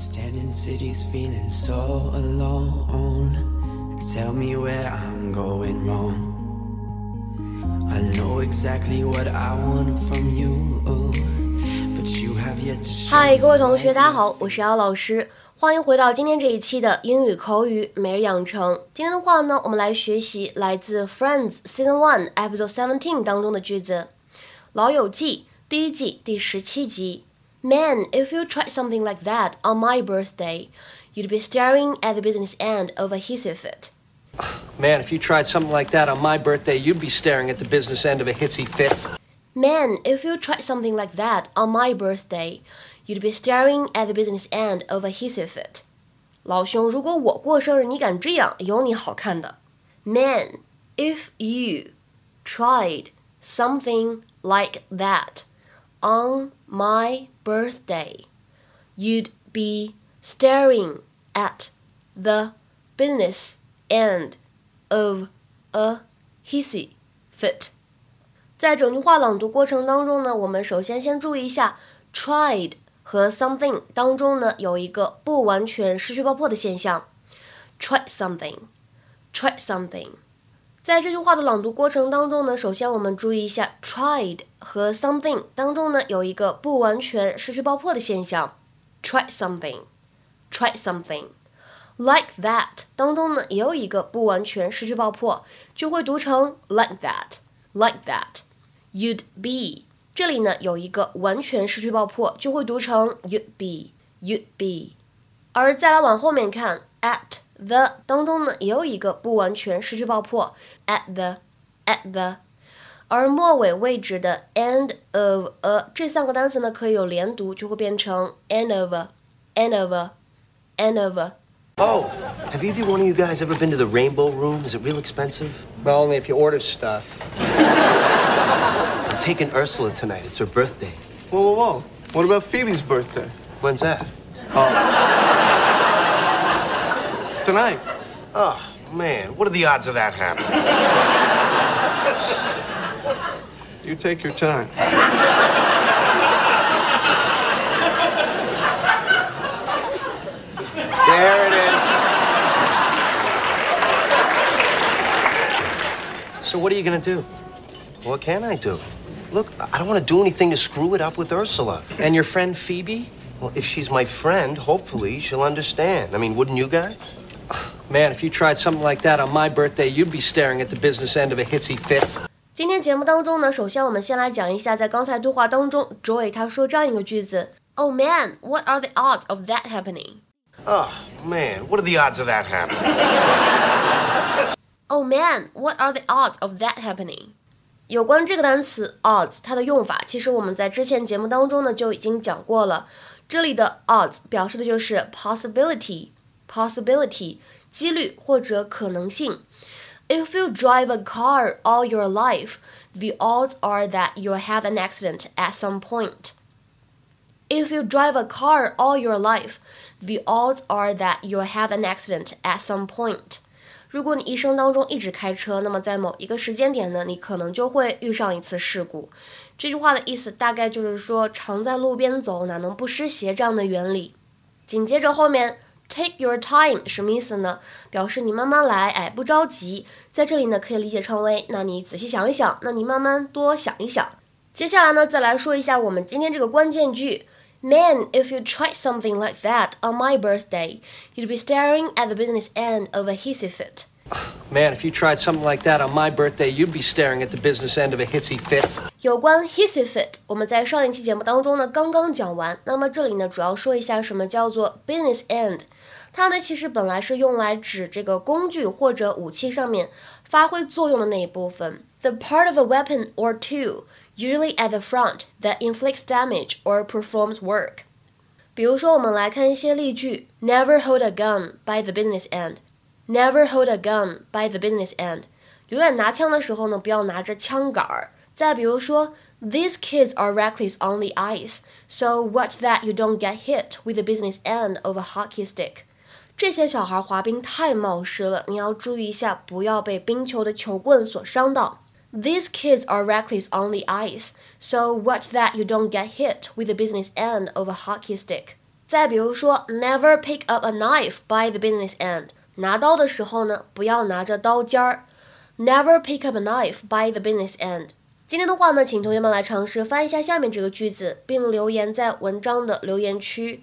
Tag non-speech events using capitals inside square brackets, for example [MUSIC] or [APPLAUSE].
Standing cities feeling so alone. Tell me where I'm going wrong. I know exactly what I want from you, but you have yet to 嗨，各位同学，大家好，我是姚老师，欢迎回到今天这一期的英语口语每日养成。今天的话呢，我们来学习来自《Friends Season One Episode Seventeen》当中的句子，《老友记》第一季第十七集。Man, if you tried something like that on my birthday, you'd be staring at the business end of a hissy fit. Man, if you tried something like that on my birthday, you'd be staring at the business end of a hissy fit. Man, if you tried something like that on my birthday, you'd be staring at the business end of a hissy fit. 老兄，如果我过生日，你敢这样，有你好看的。Man, if you tried something like that on my birthday, you'd be staring at the business end of a hissy fit. 在整句话朗读过程当中呢，我们首先先注意一下 tried 和 something 当中呢有一个不完全失去爆破的现象。tried something，tried something。 在这句话的朗读过程当中呢，首先我们注意一下 tried 和 something 当中呢有一个不完全失去爆破的现象。，try something，try something。like that 当中呢也有一个不完全失去爆破，就会读成 like that，like that。You'd be 这里呢有一个完全失去爆破，就会读成 you'd be，you'd be。而再来往后面看，at the 当中呢也有一个不完全失去爆破，at the，at the。而末尾位置的 end of a 这三个单词呢可以有连读，就会变成 end of a，end of a，end of a。 Oh, have either one of you guys ever been to the Rainbow Room? Is it real expensive? Well, only if you order stuff. I'm taking Ursula tonight. It's her birthday. Whoa, whoa, whoa. What about Phoebe's birthday? When's that? Tonight. Oh, man. What are the odds of that happening? [LAUGHS] You take your time. There it is. So, what are you going to do? What can I do? Look, I don't want to do anything to screw it up with Ursula. And your friend Phoebe? Well, if she's my friend, hopefully she'll understand. I mean, wouldn't you guys? Man, if you tried something like that on my birthday, you'd be staring at the business end of a hissy fit. 今天节目当中呢，首先我们先来讲一下，在刚才对话当中，Joey 他说这样一个句子：“Oh man, what are the odds of that happening?” Oh man, what are the odds of that happening? oh man, what are the odds of that happening? 有关这个单词 odds，它的用法，其实我们在之前节目当中呢就已经讲过了。这里的 odds 表示的就是 possibility。possibility，possibility 几率或者可能性。If you drive a car all your life, the odds are that you'll have an accident at some point. If you drive a car all your life, the odds are that you'll have an accident at some point. 如果你一生当中一直开车，那么在某一个时间点呢，你可能就会遇上一次事故。这句话的意思大概就是说，常在路边走，哪能不湿鞋这样的原理。紧接着后面 take your time 什么意思呢？表示你慢慢来，哎，不着急。在这里呢，可以理解成为，那你仔细想一想，那你慢慢多想一想。接下来呢，再来说一下我们今天这个关键句。Man, if you tried something like that on my birthday, you'd be staring at the business end of a hissy fit. Man, if you tried something like that on my birthday, you'd be staring at the business end of a hissy fit. 有关 hissy fit，我们在上一期节目当中呢刚刚讲完。那么这里呢，主要说一下什么叫做 business end。 它呢，其实本来是用来指这个工具或者武器上面发挥作用的那一部分，the part of a weapon or tool usually at the front that inflicts damage or performs work。比如说，我们来看一些例句：Never hold a gun by the business end。Never hold a gun by the business end。永远拿枪的时候呢，不要拿着枪杆儿。再比如说，These kids are reckless on the ice, so watch that you don't get hit with the business end of a hockey stick。 这些小孩滑冰太冒失了，你要注意一下，不要被冰球的球棍所伤到。These kids are reckless on the ice, so watch that you don't get hit with the business end of a hockey stick. 再比如说，never pick up a knife by the business end。拿刀的时候呢，不要拿着刀尖儿。Never pick up a knife by the business end。今天的话呢，请同学们来尝试翻一下下面这个句子，并留言在文章的留言区。